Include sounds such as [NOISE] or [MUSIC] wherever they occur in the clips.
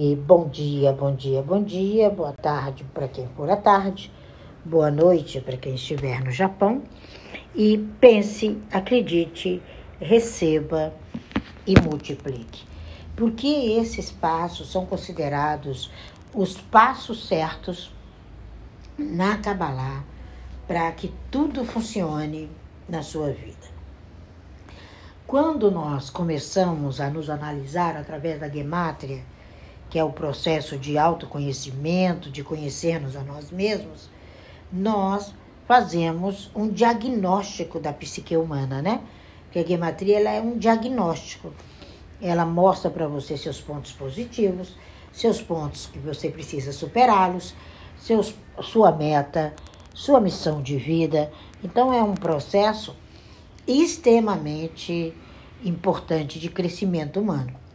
E bom dia, bom dia, bom dia, boa tarde para quem for à tarde, boa noite para quem estiver no Japão. E pense, acredite, receba e multiplique. Porque esses passos são considerados os passos certos na Kabbalah para que tudo funcione na sua vida. Quando nós começamos a nos analisar através da gemátria, que é o processo de autoconhecimento, de conhecermos a nós mesmos, nós fazemos um diagnóstico da psique humana, né? Porque a gematria ela é um diagnóstico. Ela mostra para você seus pontos positivos, seus pontos que você precisa superá-los, seus, sua meta, sua missão de vida. Então é um processo extremamente importante de crescimento humano.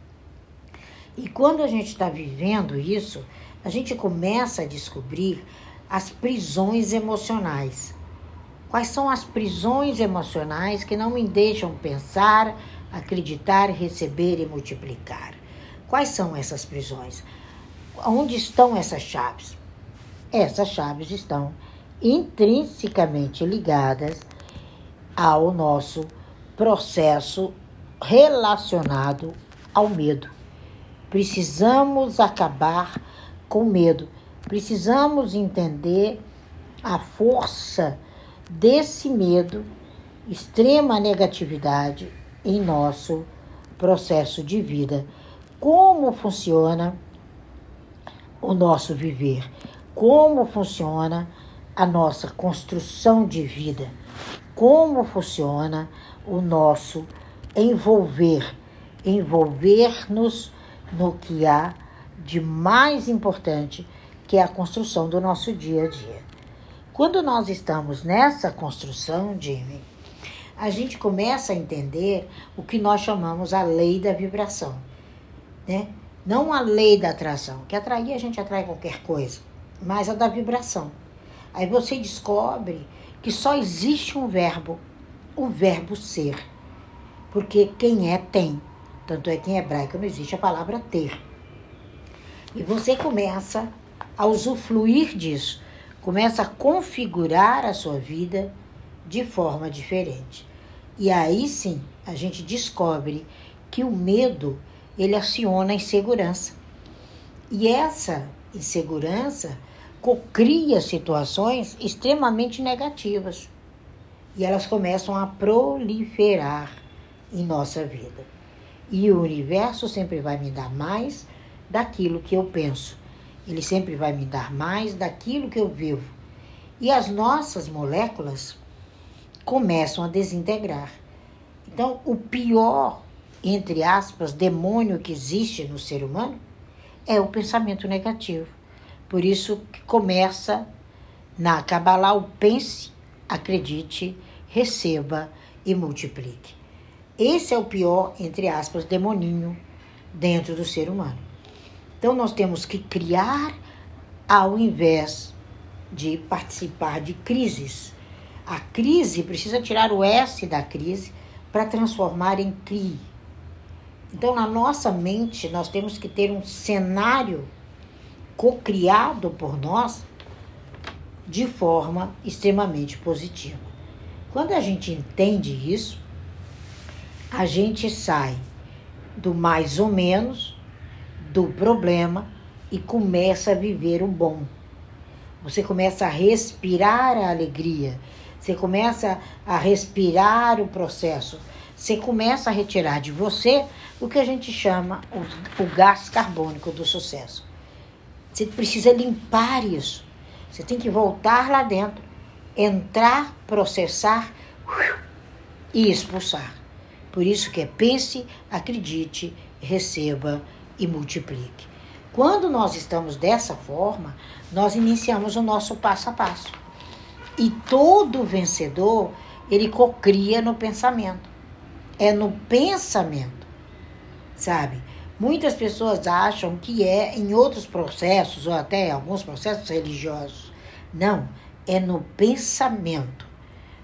E quando a gente está vivendo isso, a gente começa a descobrir as prisões emocionais. Quais são as prisões emocionais que não me deixam pensar, acreditar, receber e multiplicar? Quais são essas prisões? Onde estão essas chaves? Essas chaves estão intrinsecamente ligadas ao nosso processo relacionado ao medo. Precisamos acabar com medo. Precisamos entender a força desse medo, extrema negatividade em nosso processo de vida. Como funciona o nosso viver? Como funciona a nossa construção de vida? Como funciona o nosso envolver? Envolver-nos no que há de mais importante, que é a construção do nosso dia a dia. Quando nós estamos nessa construção, Jimmy, a gente começa a entender o que nós chamamos a lei da vibração, né? Não a lei da atração, que atrair a gente atrai qualquer coisa, mas a da vibração. Aí você descobre que só existe um verbo, o verbo ser. Porque quem é, tem. Tanto é que em hebraico não existe a palavra ter. E você começa a usufruir disso, começa a configurar a sua vida de forma diferente. E aí sim, a gente descobre que o medo, ele aciona a insegurança. E essa insegurança cria situações extremamente negativas. E elas começam a proliferar em nossa vida. E o universo sempre vai me dar mais daquilo que eu penso. Ele sempre vai me dar mais daquilo que eu vivo. E as nossas moléculas começam a desintegrar. Então, o pior, entre aspas, demônio que existe no ser humano é o pensamento negativo. Por isso que começa na Kabbalah o pense, acredite, receba e multiplique. Esse é o pior, entre aspas, demoninho dentro do ser humano. Então nós temos que criar ao invés de participar de crises. A crise precisa tirar o S da crise para transformar em CRI. Então, na nossa mente, nós temos que ter um cenário co-criado por nós de forma extremamente positiva. Quando a gente entende isso, a gente sai do mais ou menos, do problema e começa a viver o bom. Você começa a respirar a alegria, você começa a respirar o processo, você começa a retirar de você o que a gente chama o, o gás carbônico do sucesso. Você precisa limpar isso. Você tem que voltar lá dentro, entrar, processar e expulsar. Por isso que é pense, acredite, receba e multiplique. Quando nós estamos dessa forma, nós iniciamos o nosso passo a passo. E todo vencedor, ele cocria no pensamento. É no pensamento, sabe? Muitas pessoas acham que é em outros processos, ou até alguns processos religiosos. Não, é no pensamento.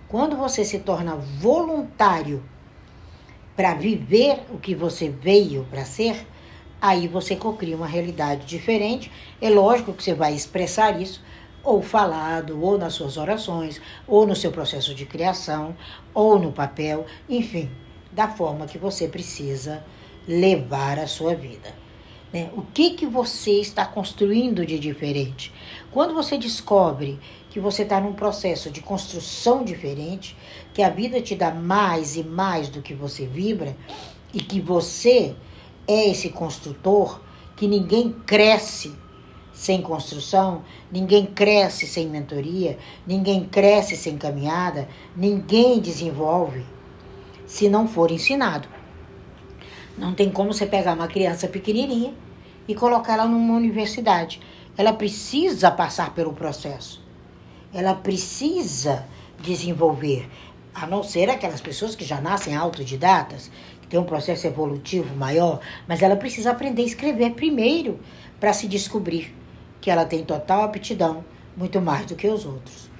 Quando você se torna voluntário para viver o que você veio para ser, Aí você cocria uma realidade diferente. É lógico que você vai expressar isso ou falado, ou nas suas orações, ou no seu processo de criação, ou no papel, enfim, da forma que você precisa levar a sua vida. Né? O que, que você está construindo de diferente? Quando você descobre que você está num processo de construção diferente, que a vida te dá mais e mais do que você vibra, e que você é esse construtor, que ninguém cresce sem construção, ninguém cresce sem mentoria, ninguém cresce sem caminhada, ninguém desenvolve se não for ensinado. Não tem como você pegar uma criança pequenininha e colocar ela numa universidade. Ela precisa passar pelo processo. Ela precisa desenvolver, a não ser aquelas pessoas que já nascem autodidatas, que têm um processo evolutivo maior, mas ela precisa aprender a escrever primeiro para se descobrir que ela tem total aptidão, muito mais do que os outros.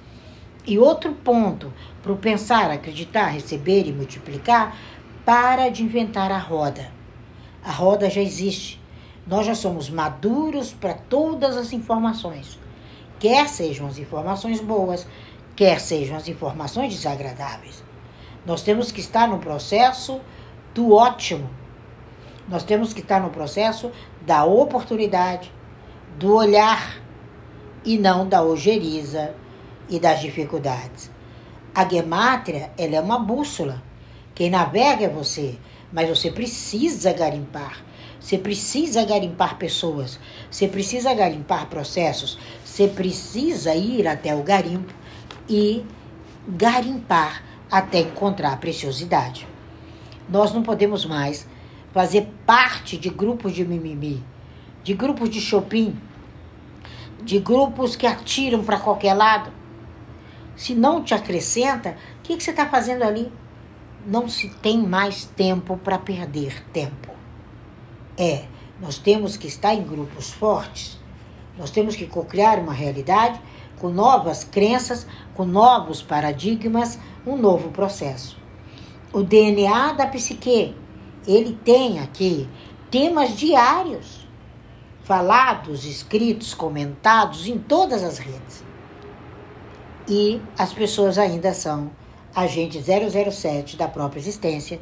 E outro ponto para o pensar, acreditar, receber e multiplicar para de inventar a roda. A roda já existe. Nós já somos maduros para todas as informações. Quer sejam as informações boas, quer sejam as informações desagradáveis. Nós temos que estar no processo do ótimo. Nós temos que estar no processo da oportunidade, do olhar e não da ojeriza e das dificuldades. A gemátria, ela é uma bússola quem navega é você, mas você precisa garimpar. Você precisa garimpar pessoas, você precisa garimpar processos, você precisa ir até o garimpo e garimpar até encontrar a preciosidade. Nós não podemos mais fazer parte de grupos de mimimi, de grupos de shopping, de grupos que atiram para qualquer lado. Se não te acrescenta, o que, que você está fazendo ali? não se tem mais tempo para perder tempo. É, nós temos que estar em grupos fortes, nós temos que criar uma realidade com novas crenças, com novos paradigmas, um novo processo. O DNA da psique, ele tem aqui temas diários, falados, escritos, comentados em todas as redes. E as pessoas ainda são agente 007 da própria existência,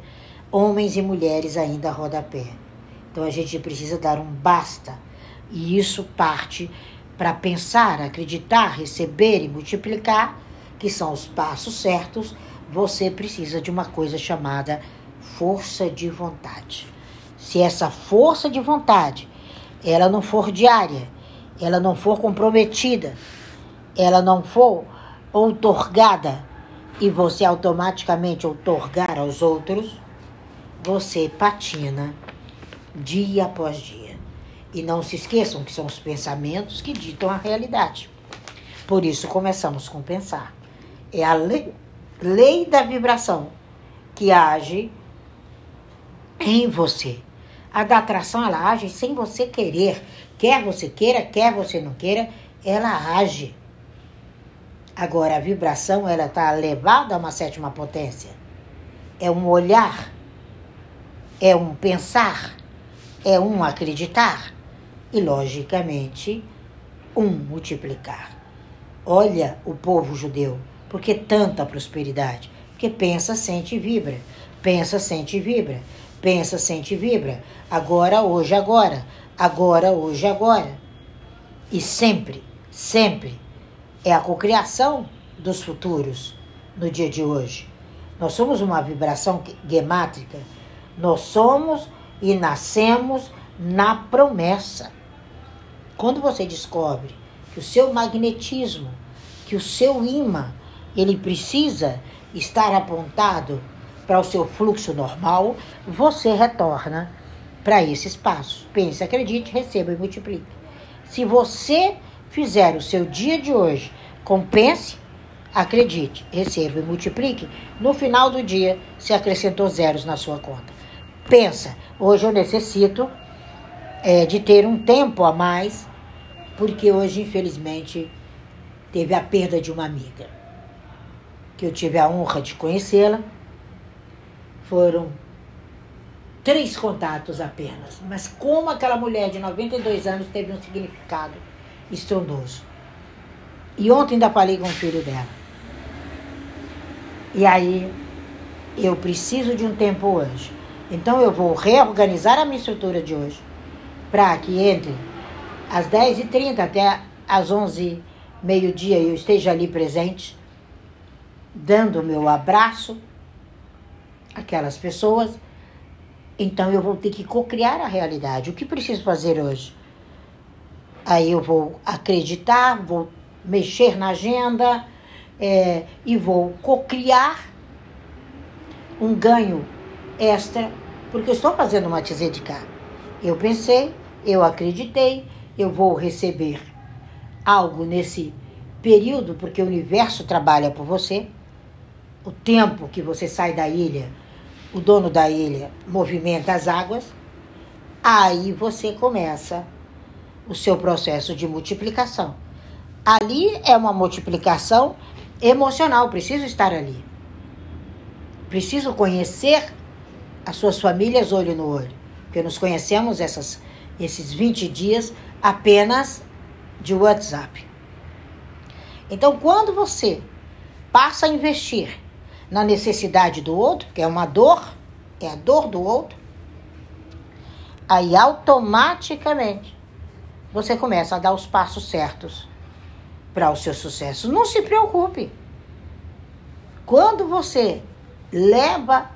homens e mulheres ainda rodapé. Então a gente precisa dar um basta. E isso parte para pensar, acreditar, receber e multiplicar, que são os passos certos. Você precisa de uma coisa chamada força de vontade. Se essa força de vontade ela não for diária, ela não for comprometida, ela não for outorgada e você automaticamente outorgar aos outros, você patina dia após dia. E não se esqueçam que são os pensamentos que ditam a realidade. Por isso começamos com pensar. É a lei, lei da vibração que age em você. A da atração, ela age sem você querer. Quer você queira, quer você não queira, ela age. Agora, a vibração, ela está levada a uma sétima potência. É um olhar, é um pensar, é um acreditar e, logicamente, um multiplicar. Olha o povo judeu, porque tanta prosperidade? Porque pensa, sente e vibra. Pensa, sente e vibra. Pensa, sente e vibra. Agora, hoje, agora. Agora, hoje, agora. E sempre, sempre é a cocriação dos futuros no dia de hoje. Nós somos uma vibração gemátrica. Nós somos e nascemos na promessa. Quando você descobre que o seu magnetismo, que o seu imã, ele precisa estar apontado para o seu fluxo normal, você retorna para esse espaço. Pense, acredite, receba e multiplique. Se você fizer o seu dia de hoje, compense, acredite, receba e multiplique, no final do dia se acrescentou zeros na sua conta. Pensa, hoje eu necessito é, de ter um tempo a mais, porque hoje, infelizmente, teve a perda de uma amiga, que eu tive a honra de conhecê-la. Foram três contatos apenas. Mas como aquela mulher de 92 anos teve um significado estrondoso. E ontem ainda falei com o filho dela. E aí, eu preciso de um tempo hoje. Então eu vou reorganizar a minha estrutura de hoje para que entre às 10h30 até às 11 meio-dia eu esteja ali presente, dando o meu abraço àquelas pessoas. Então eu vou ter que cocriar a realidade. O que preciso fazer hoje? Aí eu vou acreditar, vou mexer na agenda é, e vou cocriar um ganho extra, porque eu estou fazendo uma TZ de cá. Eu pensei, eu acreditei, eu vou receber algo nesse período, porque o universo trabalha por você. O tempo que você sai da ilha, o dono da ilha movimenta as águas. Aí você começa o seu processo de multiplicação. Ali é uma multiplicação emocional, preciso estar ali. Preciso conhecer as suas famílias olho no olho, porque nos conhecemos essas, esses 20 dias apenas de WhatsApp. Então, quando você passa a investir na necessidade do outro, que é uma dor, é a dor do outro, aí automaticamente você começa a dar os passos certos para o seu sucesso. Não se preocupe. Quando você leva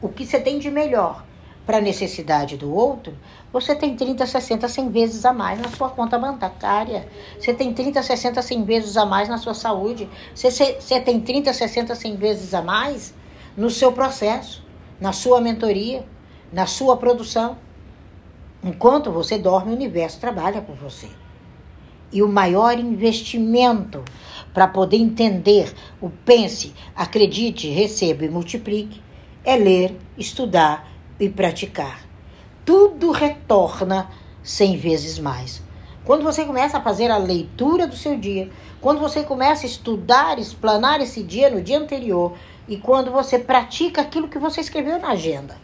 o que você tem de melhor para a necessidade do outro, você tem 30, 60, 100 vezes a mais na sua conta bancária. Você tem 30, 60, 100 vezes a mais na sua saúde. Você, você tem 30, 60, 100 vezes a mais no seu processo, na sua mentoria, na sua produção. Enquanto você dorme, o universo trabalha por você. E o maior investimento para poder entender o pense, acredite, receba e multiplique é ler, estudar e praticar. Tudo retorna cem vezes mais. Quando você começa a fazer a leitura do seu dia, quando você começa a estudar, explanar esse dia no dia anterior e quando você pratica aquilo que você escreveu na agenda.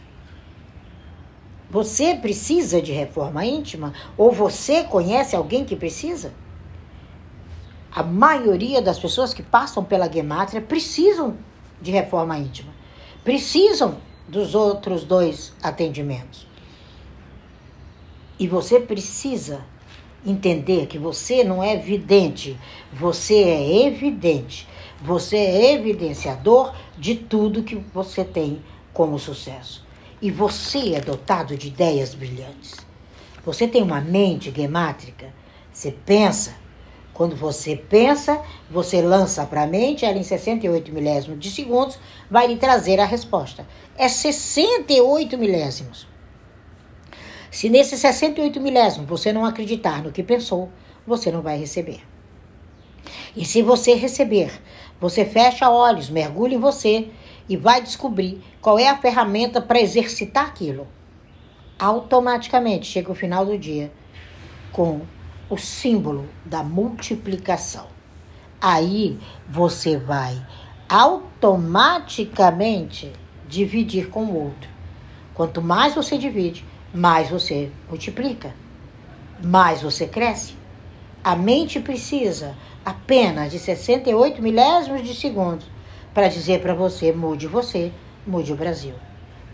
Você precisa de reforma íntima ou você conhece alguém que precisa? A maioria das pessoas que passam pela gemátria precisam de reforma íntima. Precisam dos outros dois atendimentos. E você precisa entender que você não é vidente, você é evidente. Você é evidenciador de tudo que você tem como sucesso. E você é dotado de ideias brilhantes. Você tem uma mente gemátrica. Você pensa. Quando você pensa, você lança para a mente, ela em 68 milésimos de segundos vai lhe trazer a resposta é 68 milésimos. Se nesses 68 milésimos você não acreditar no que pensou, você não vai receber. E se você receber, você fecha olhos, mergulha em você e vai descobrir qual é a ferramenta para exercitar aquilo. Automaticamente chega o final do dia com o símbolo da multiplicação. Aí você vai automaticamente dividir com o outro. Quanto mais você divide, mais você multiplica, mais você cresce. A mente precisa apenas de 68 milésimos de segundos para dizer para você: mude você, mude o Brasil.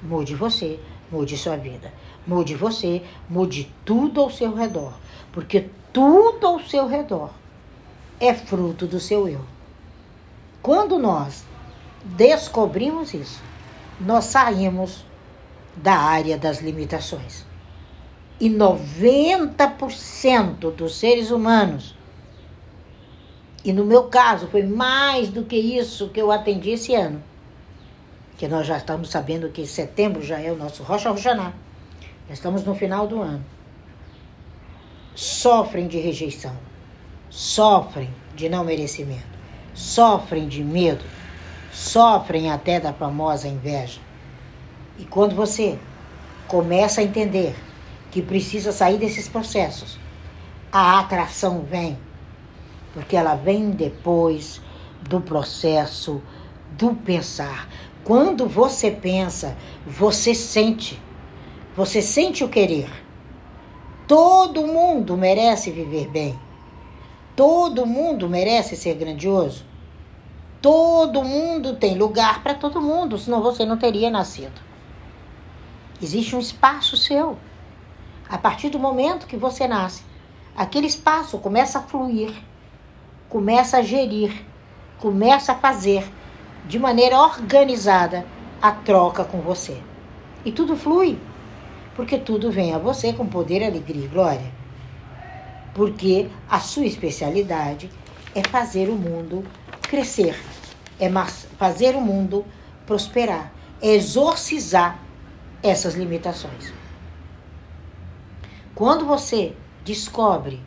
Mude você, mude sua vida. Mude você, mude tudo ao seu redor. Porque tudo ao seu redor é fruto do seu eu. Quando nós descobrimos isso, nós saímos da área das limitações. E 90% dos seres humanos, e no meu caso foi mais do que isso que eu atendi esse ano, que nós já estamos sabendo que setembro já é o nosso Rocha Roxaná, já estamos no final do ano, sofrem de rejeição, sofrem de não merecimento, sofrem de medo, sofrem até da famosa inveja. E quando você começa a entender que precisa sair desses processos, a atração vem, porque ela vem depois do processo do pensar. Quando você pensa, você sente. Você sente o querer. Todo mundo merece viver bem. Todo mundo merece ser grandioso. Todo mundo tem lugar para todo mundo, senão você não teria nascido. Existe um espaço seu. A partir do momento que você nasce, aquele espaço começa a fluir, começa a gerir, começa a fazer de maneira organizada a troca com você. E tudo flui, porque tudo vem a você com poder, alegria e glória. Porque a sua especialidade é fazer o mundo crescer, é fazer o mundo prosperar, é exorcizar essas limitações. Quando você descobre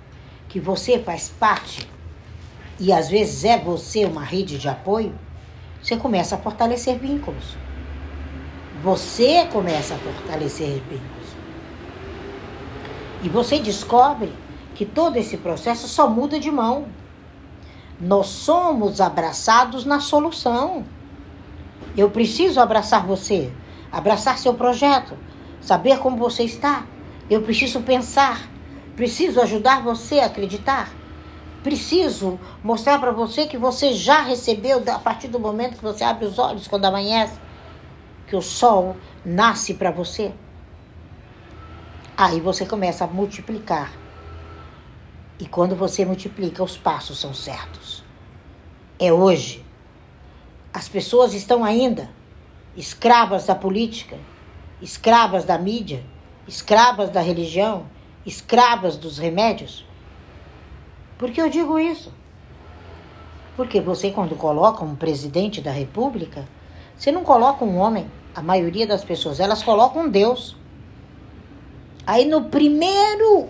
que você faz parte e às vezes é você uma rede de apoio, você começa a fortalecer vínculos. Você começa a fortalecer vínculos. E você descobre que todo esse processo só muda de mão. Nós somos abraçados na solução. Eu preciso abraçar você, abraçar seu projeto, saber como você está. Eu preciso pensar, preciso ajudar você a acreditar. Preciso mostrar para você que você já recebeu a partir do momento que você abre os olhos quando amanhece, que o sol nasce para você. Aí você começa a multiplicar e quando você multiplica, os passos são certos. É hoje. As pessoas estão ainda escravas da política, escravas da mídia, escravas da religião, escravas dos remédios. Por que eu digo isso? Porque você, quando coloca um presidente da república, você não coloca um homem. A maioria das pessoas, elas colocam um Deus. Aí no primeiro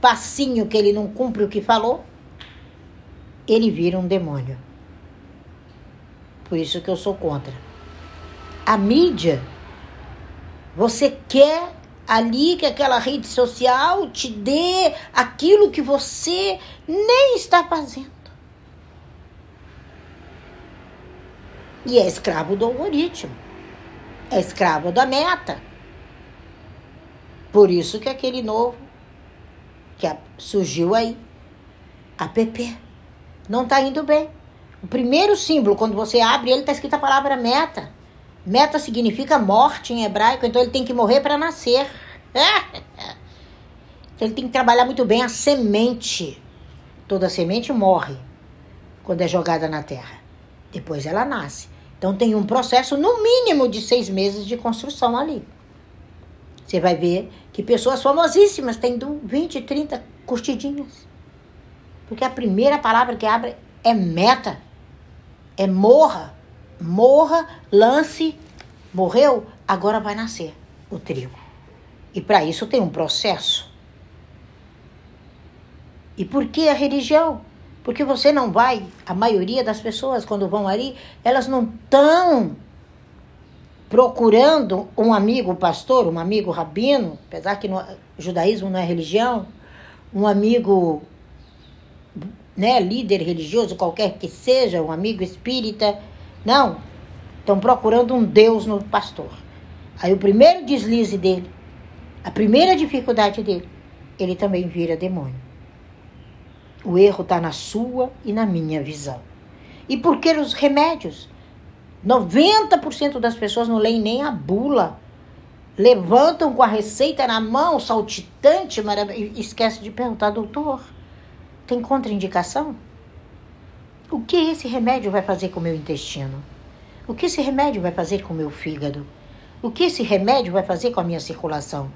passinho que ele não cumpre o que falou, ele vira um demônio. Por isso que eu sou contra. A mídia, você quer ali que aquela rede social te dê aquilo que você nem está fazendo. E é escravo do algoritmo. É escravo da meta. Por isso que aquele novo que surgiu aí. APP. Não está indo bem. O primeiro símbolo, quando você abre ele, está escrita a palavra meta. Meta significa morte em hebraico, então ele tem que morrer para nascer. Então ele tem que trabalhar muito bem a semente. Toda semente morre quando é jogada na terra. Depois ela nasce. Então tem um processo, no mínimo, de seis meses de construção ali. Você vai ver que pessoas famosíssimas têm 20, 30 curtidinhas. Porque a primeira palavra que abre é meta. É morra. Morra, lance, morreu, agora vai nascer o trigo. E para isso tem um processo. E por que a religião? Porque você não vai, a maioria das pessoas, quando vão ali, elas não estão procurando um amigo pastor, um amigo rabino, apesar que no judaísmo não é religião, um amigo né, líder religioso, qualquer que seja, um amigo espírita. Não. Estão procurando um Deus no pastor. Aí o primeiro deslize dele, a primeira dificuldade dele, ele também vira demônio. O erro está na sua e na minha visão. E por que os remédios? 90% das pessoas não leem nem a bula. Levantam com a receita na mão, saltitante, e esquece de perguntar, doutor, tem contraindicação? O que esse remédio vai fazer com o meu intestino? O que esse remédio vai fazer com o meu fígado? O que esse remédio vai fazer com a minha circulação?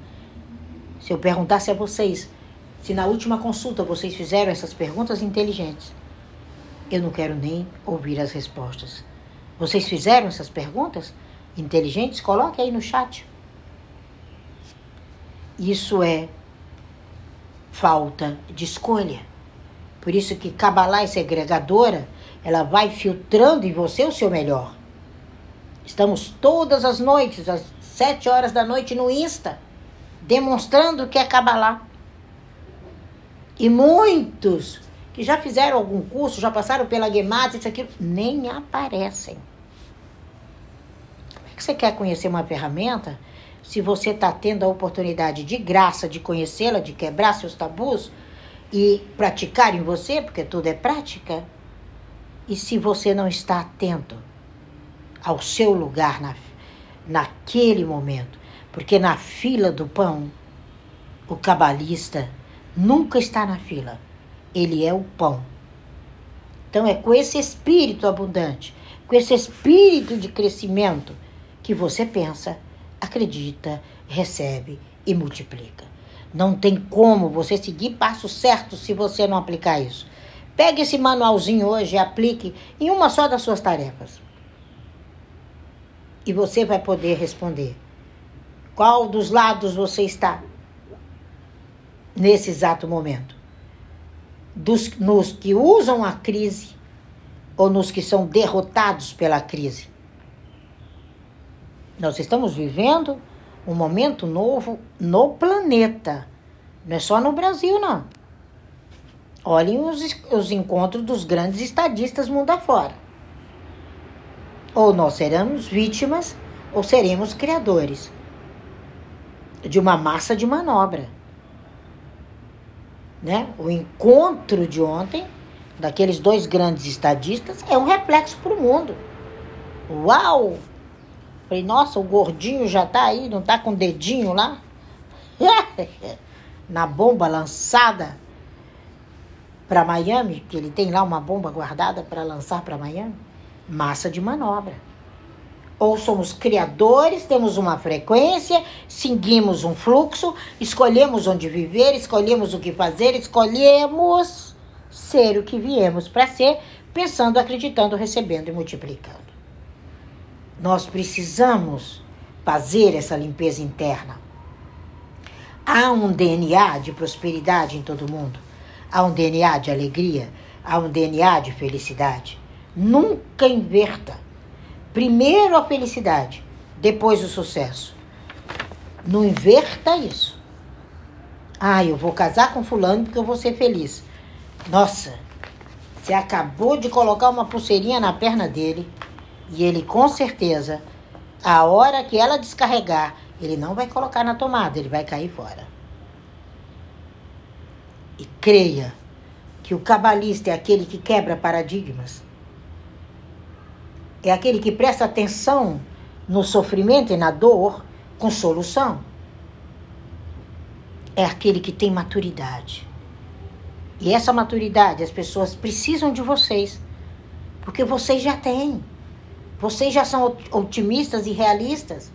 Se eu perguntasse a vocês, se na última consulta vocês fizeram essas perguntas inteligentes, eu não quero nem ouvir as respostas. Vocês fizeram essas perguntas inteligentes? Coloque aí no chat. Isso é falta de escolha. Por isso que Kabbalah é segregadora, ela vai filtrando em você o seu melhor. Estamos todas as noites, às sete horas da noite, no Insta, demonstrando que é Kabbalah. E muitos que já fizeram algum curso, já passaram pela Gemata, isso aqui, nem aparecem que você quer conhecer uma ferramenta se você está tendo a oportunidade de graça de conhecê-la, de quebrar seus tabus e praticar em você, porque tudo é prática, e se você não está atento ao seu lugar na, naquele momento, porque na fila do pão, o cabalista nunca está na fila, ele é o pão. Então é com esse espírito abundante, com esse espírito de crescimento que você pensa, acredita, recebe e multiplica. Não tem como você seguir passo certo se você não aplicar isso. Pegue esse manualzinho hoje e aplique em uma só das suas tarefas. E você vai poder responder. Qual dos lados você está nesse exato momento? Dos, nos que usam a crise ou nos que são derrotados pela crise? Nós estamos vivendo um momento novo no planeta. Não é só no Brasil, não. Olhem os, os encontros dos grandes estadistas mundo afora. Ou nós seremos vítimas ou seremos criadores de uma massa de manobra. Né? O encontro de ontem, daqueles dois grandes estadistas, é um reflexo para o mundo. Uau! Falei, nossa, o gordinho já tá aí, não tá com o dedinho lá? [LAUGHS] Na bomba lançada para Miami, que ele tem lá uma bomba guardada para lançar para Miami. Massa de manobra. Ou somos criadores, temos uma frequência, seguimos um fluxo, escolhemos onde viver, escolhemos o que fazer, escolhemos ser o que viemos para ser, pensando, acreditando, recebendo e multiplicando. Nós precisamos fazer essa limpeza interna. Há um DNA de prosperidade em todo mundo. Há um DNA de alegria. Há um DNA de felicidade. Nunca inverta. Primeiro a felicidade, depois o sucesso. Não inverta isso. Ah, eu vou casar com fulano porque eu vou ser feliz. Nossa, você acabou de colocar uma pulseirinha na perna dele e ele com certeza, a hora que ela descarregar, ele não vai colocar na tomada, ele vai cair fora. E creia que o cabalista é aquele que quebra paradigmas. É aquele que presta atenção no sofrimento e na dor com solução. É aquele que tem maturidade. E essa maturidade as pessoas precisam de vocês, porque vocês já têm. Vocês já são otimistas e realistas?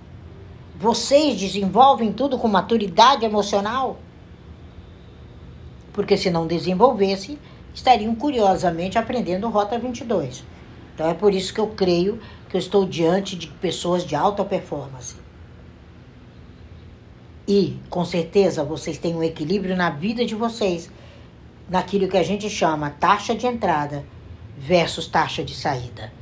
Vocês desenvolvem tudo com maturidade emocional? Porque se não desenvolvesse, estariam curiosamente aprendendo Rota 22. Então é por isso que eu creio que eu estou diante de pessoas de alta performance. E, com certeza, vocês têm um equilíbrio na vida de vocês, naquilo que a gente chama taxa de entrada versus taxa de saída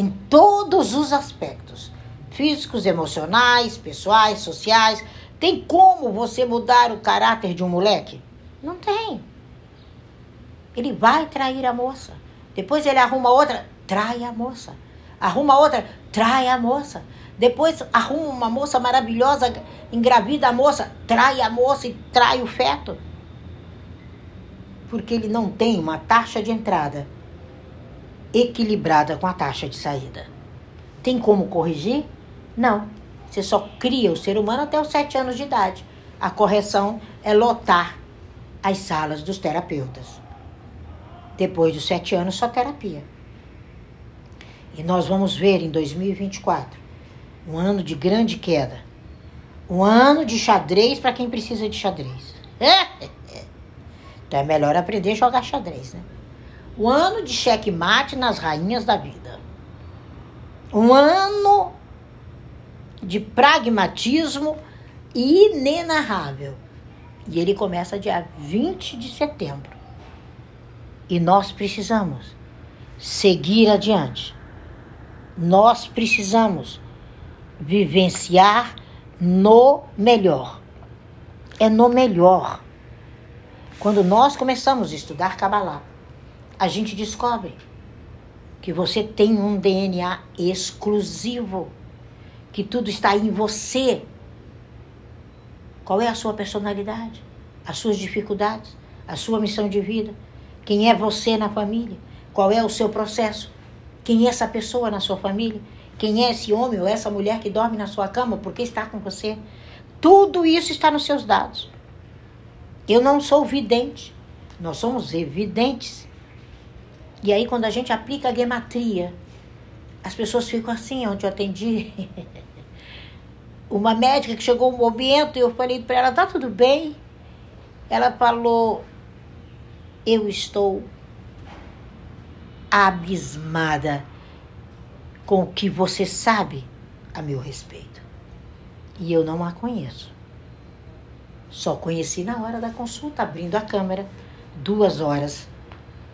em todos os aspectos físicos, emocionais, pessoais, sociais. Tem como você mudar o caráter de um moleque? Não tem. Ele vai trair a moça. Depois ele arruma outra, trai a moça. Arruma outra, trai a moça. Depois arruma uma moça maravilhosa, engravida a moça, trai a moça e trai o feto. Porque ele não tem uma taxa de entrada equilibrada com a taxa de saída. Tem como corrigir? Não. Você só cria o ser humano até os sete anos de idade. A correção é lotar as salas dos terapeutas. Depois dos sete anos, só terapia. E nós vamos ver em 2024 um ano de grande queda. Um ano de xadrez para quem precisa de xadrez. [LAUGHS] então é melhor aprender a jogar xadrez, né? Um ano de checkmate nas rainhas da vida. Um ano de pragmatismo inenarrável. E ele começa dia 20 de setembro. E nós precisamos seguir adiante. Nós precisamos vivenciar no melhor. É no melhor. Quando nós começamos a estudar Kabbalah, a gente descobre que você tem um DNA exclusivo, que tudo está em você. Qual é a sua personalidade? As suas dificuldades? A sua missão de vida? Quem é você na família? Qual é o seu processo? Quem é essa pessoa na sua família? Quem é esse homem ou essa mulher que dorme na sua cama? Por que está com você? Tudo isso está nos seus dados. Eu não sou vidente. Nós somos evidentes. E aí, quando a gente aplica a gematria, as pessoas ficam assim, onde eu atendi. [LAUGHS] Uma médica que chegou um momento e eu falei para ela, tá tudo bem? Ela falou, eu estou abismada com o que você sabe a meu respeito. E eu não a conheço. Só conheci na hora da consulta, abrindo a câmera, duas horas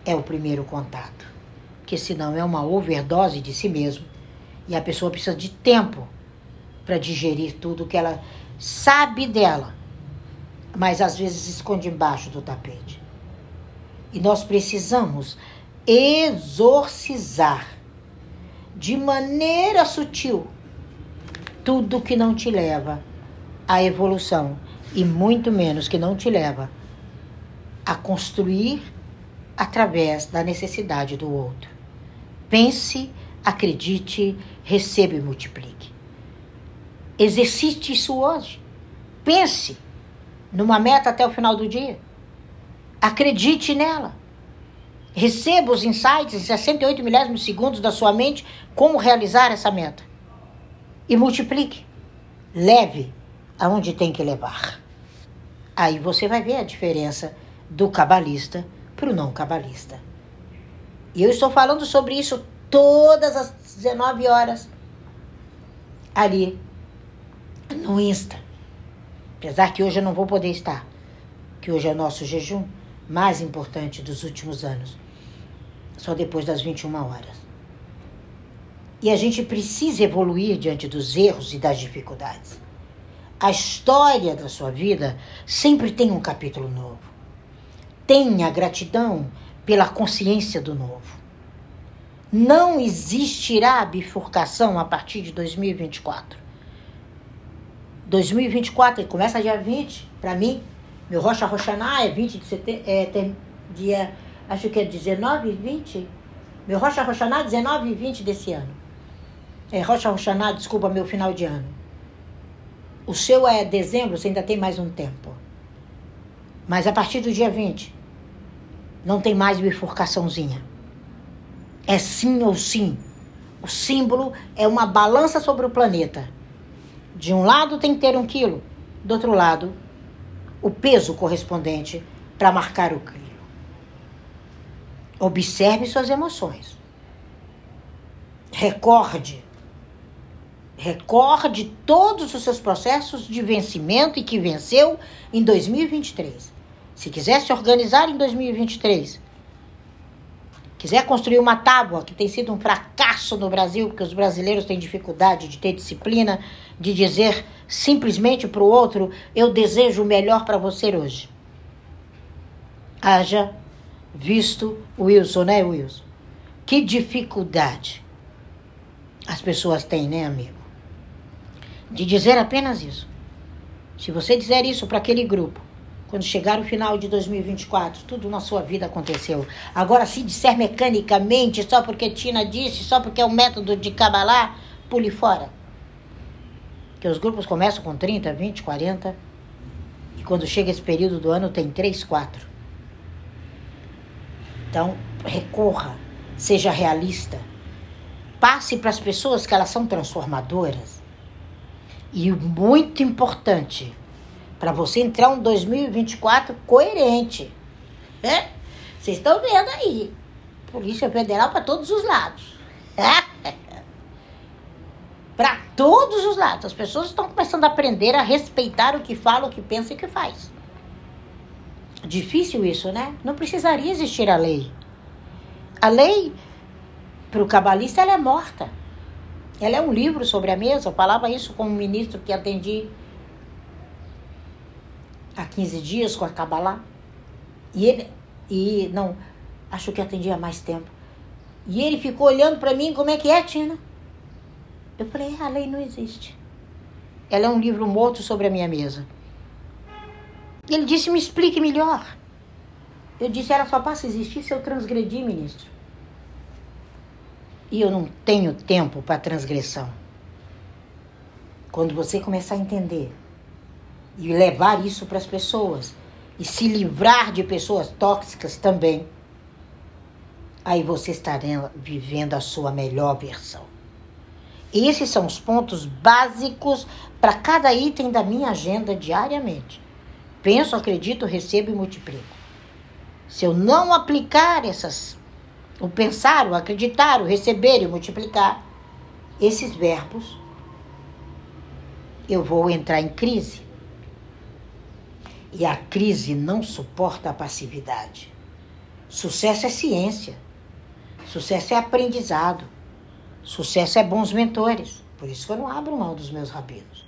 é o primeiro contato. Porque senão é uma overdose de si mesmo e a pessoa precisa de tempo para digerir tudo que ela sabe dela, mas às vezes esconde embaixo do tapete. E nós precisamos exorcizar de maneira sutil tudo que não te leva à evolução e muito menos que não te leva a construir através da necessidade do outro. Pense, acredite, receba e multiplique. Exercite isso hoje. Pense numa meta até o final do dia. Acredite nela. Receba os insights em 68 milésimos segundos da sua mente como realizar essa meta. E multiplique. Leve aonde tem que levar. Aí você vai ver a diferença do cabalista para o não cabalista. E eu estou falando sobre isso todas as 19 horas ali no Insta. Apesar que hoje eu não vou poder estar, que hoje é o nosso jejum mais importante dos últimos anos. Só depois das 21 horas. E a gente precisa evoluir diante dos erros e das dificuldades. A história da sua vida sempre tem um capítulo novo. Tenha gratidão pela consciência do novo. Não existirá bifurcação a partir de 2024. 2024, ele começa dia 20, para mim, meu Rocha Roxaná é 20 de setembro, é, dia, acho que é 19 e 20. Meu Rocha Roxaná 19 e 20 desse ano. É, Rocha Roxaná, desculpa, meu final de ano. O seu é dezembro, você ainda tem mais um tempo. Mas a partir do dia 20, não tem mais bifurcaçãozinha. É sim ou sim. O símbolo é uma balança sobre o planeta. De um lado tem que ter um quilo, do outro lado, o peso correspondente para marcar o quilo. Observe suas emoções. Recorde. Recorde todos os seus processos de vencimento e que venceu em 2023. Se quiser se organizar em 2023, quiser construir uma tábua que tem sido um fracasso no Brasil, porque os brasileiros têm dificuldade de ter disciplina, de dizer simplesmente para o outro: eu desejo o melhor para você hoje. Haja visto Wilson, né, Wilson? Que dificuldade as pessoas têm, né, amigo? De dizer apenas isso. Se você disser isso para aquele grupo, quando chegar o final de 2024, tudo na sua vida aconteceu. Agora, se disser mecanicamente, só porque Tina disse, só porque é um método de Kabbalah, pule fora. Que os grupos começam com 30, 20, 40. E quando chega esse período do ano, tem 3, 4. Então, recorra, seja realista. Passe para as pessoas que elas são transformadoras. E muito importante, para você entrar um 2024 coerente. É? Vocês estão vendo aí. Polícia Federal para todos os lados. [LAUGHS] É? para todos os lados. As pessoas estão começando a aprender a respeitar o que fala, o que pensa e o que faz. Difícil isso, né? Não precisaria existir a lei. A lei, para o cabalista, ela é morta. Ela é um livro sobre a mesa. Eu falava isso com um ministro que atendi há 15 dias com a Kabbalah. E ele, e não, acho que atendia há mais tempo. E ele ficou olhando para mim, como é que é, Tina? Eu falei, a lei não existe. Ela é um livro morto sobre a minha mesa. Ele disse: Me explique melhor. Eu disse: Ela só passa a existir se eu transgredir, ministro. E eu não tenho tempo para transgressão. Quando você começar a entender e levar isso para as pessoas e se livrar de pessoas tóxicas também, aí você estará vivendo a sua melhor versão. Esses são os pontos básicos para cada item da minha agenda diariamente. Penso, acredito, recebo e multiplico. Se eu não aplicar essas, o pensar, o acreditar, o receber e multiplicar, esses verbos, eu vou entrar em crise. E a crise não suporta a passividade. Sucesso é ciência. Sucesso é aprendizado. Sucesso é bons mentores. Por isso que eu não abro mão dos meus rabinos.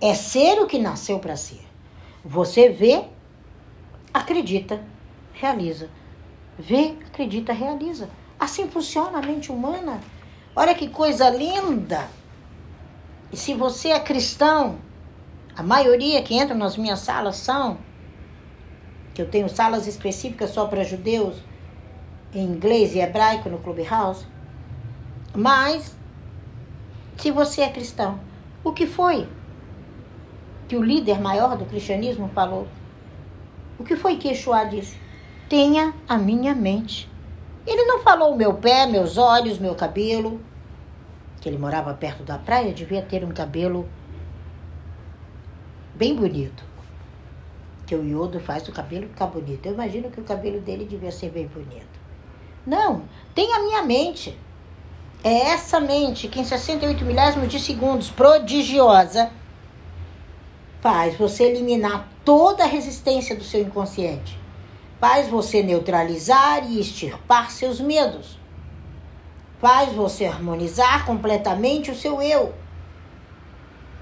É ser o que nasceu para ser. Você vê, acredita, realiza. Vê, acredita, realiza. Assim funciona a mente humana. Olha que coisa linda. E se você é cristão, a maioria que entra nas minhas salas são, que eu tenho salas específicas só para judeus, em inglês e hebraico no Clubhouse. Mas, se você é cristão, o que foi que o líder maior do cristianismo falou? O que foi que Yeshua disse? Tenha a minha mente. Ele não falou meu pé, meus olhos, meu cabelo. Que ele morava perto da praia, devia ter um cabelo bem bonito. Que o iodo faz o cabelo ficar bonito. Eu imagino que o cabelo dele devia ser bem bonito. Não, tem a minha mente. É essa mente que em 68 milésimos de segundos, prodigiosa, faz você eliminar toda a resistência do seu inconsciente. Faz você neutralizar e extirpar seus medos. Faz você harmonizar completamente o seu eu.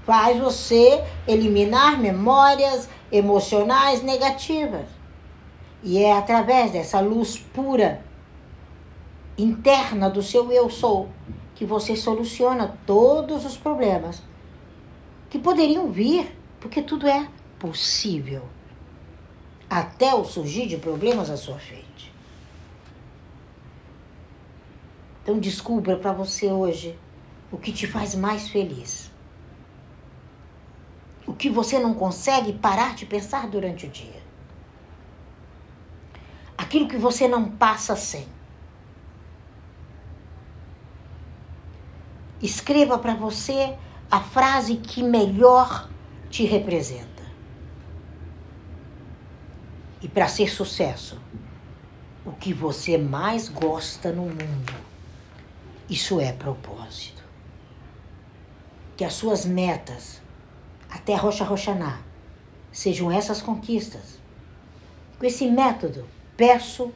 Faz você eliminar memórias emocionais negativas. E é através dessa luz pura interna do seu eu sou que você soluciona todos os problemas que poderiam vir, porque tudo é possível. Até o surgir de problemas à sua frente. Então descubra para você hoje o que te faz mais feliz. O que você não consegue parar de pensar durante o dia. Aquilo que você não passa sem. Escreva para você a frase que melhor te representa. E para ser sucesso, o que você mais gosta no mundo, isso é propósito. Que as suas metas, até Rocha Roxaná, sejam essas conquistas. Com esse método, peço,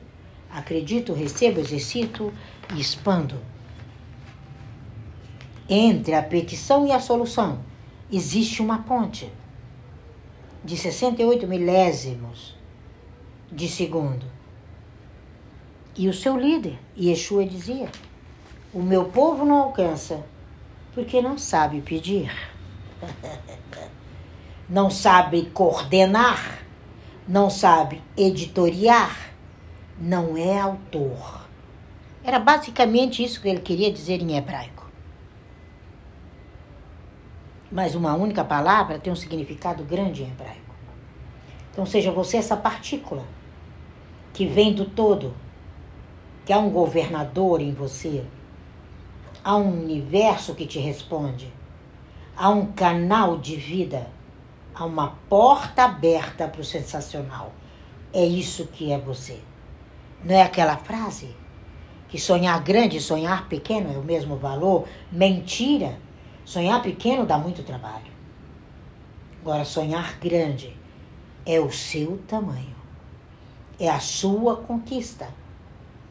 acredito, recebo, exercito e expando entre a petição e a solução existe uma ponte de 68 milésimos de segundo. E o seu líder, Yeshua, dizia: O meu povo não alcança porque não sabe pedir, [LAUGHS] não sabe coordenar, não sabe editoriar, não é autor. Era basicamente isso que ele queria dizer em hebraico. Mas uma única palavra tem um significado grande em hebraico. Então, seja você essa partícula que vem do todo, que há um governador em você, há um universo que te responde, há um canal de vida, há uma porta aberta para o sensacional. É isso que é você. Não é aquela frase que sonhar grande e sonhar pequeno é o mesmo valor? Mentira! Sonhar pequeno dá muito trabalho. Agora, sonhar grande é o seu tamanho, é a sua conquista,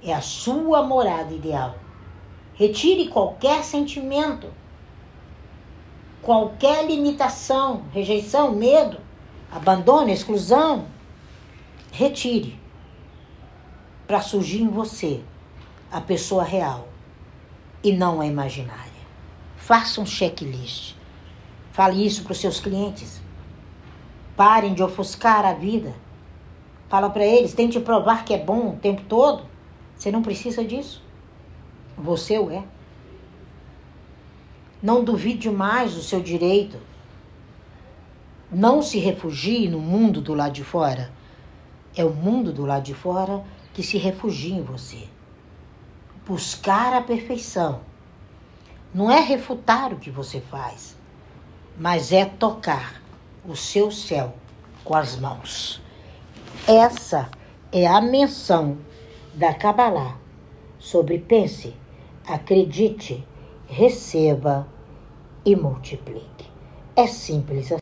é a sua morada ideal. Retire qualquer sentimento, qualquer limitação, rejeição, medo, abandono, exclusão. Retire para surgir em você a pessoa real e não a imaginária. Faça um checklist. Fale isso para os seus clientes. Parem de ofuscar a vida. Fala para eles, tente provar que é bom o tempo todo. Você não precisa disso. Você o é. Não duvide mais do seu direito. Não se refugie no mundo do lado de fora. É o mundo do lado de fora que se refugia em você. Buscar a perfeição não é refutar o que você faz, mas é tocar o seu céu com as mãos. Essa é a menção da Kabbalah sobre pense, acredite, receba e multiplique. É simples assim.